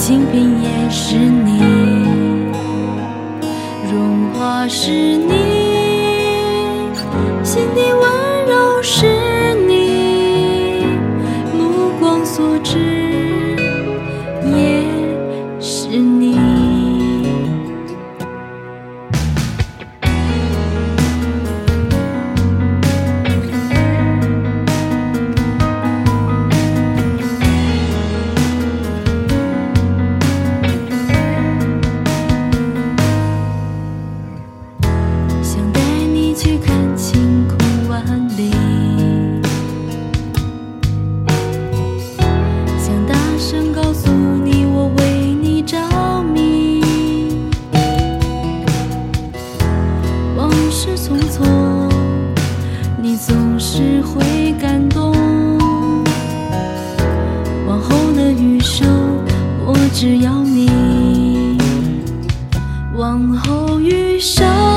清贫也是你。荣华是你往后余生。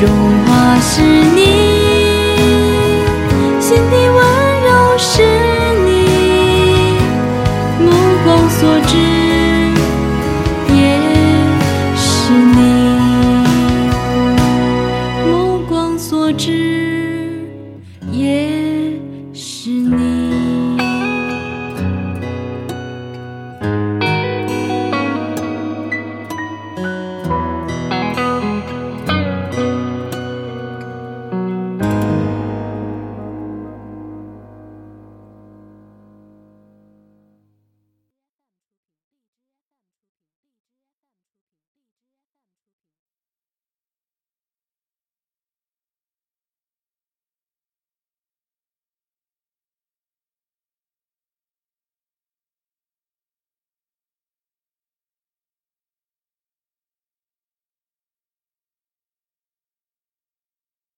荣华是你。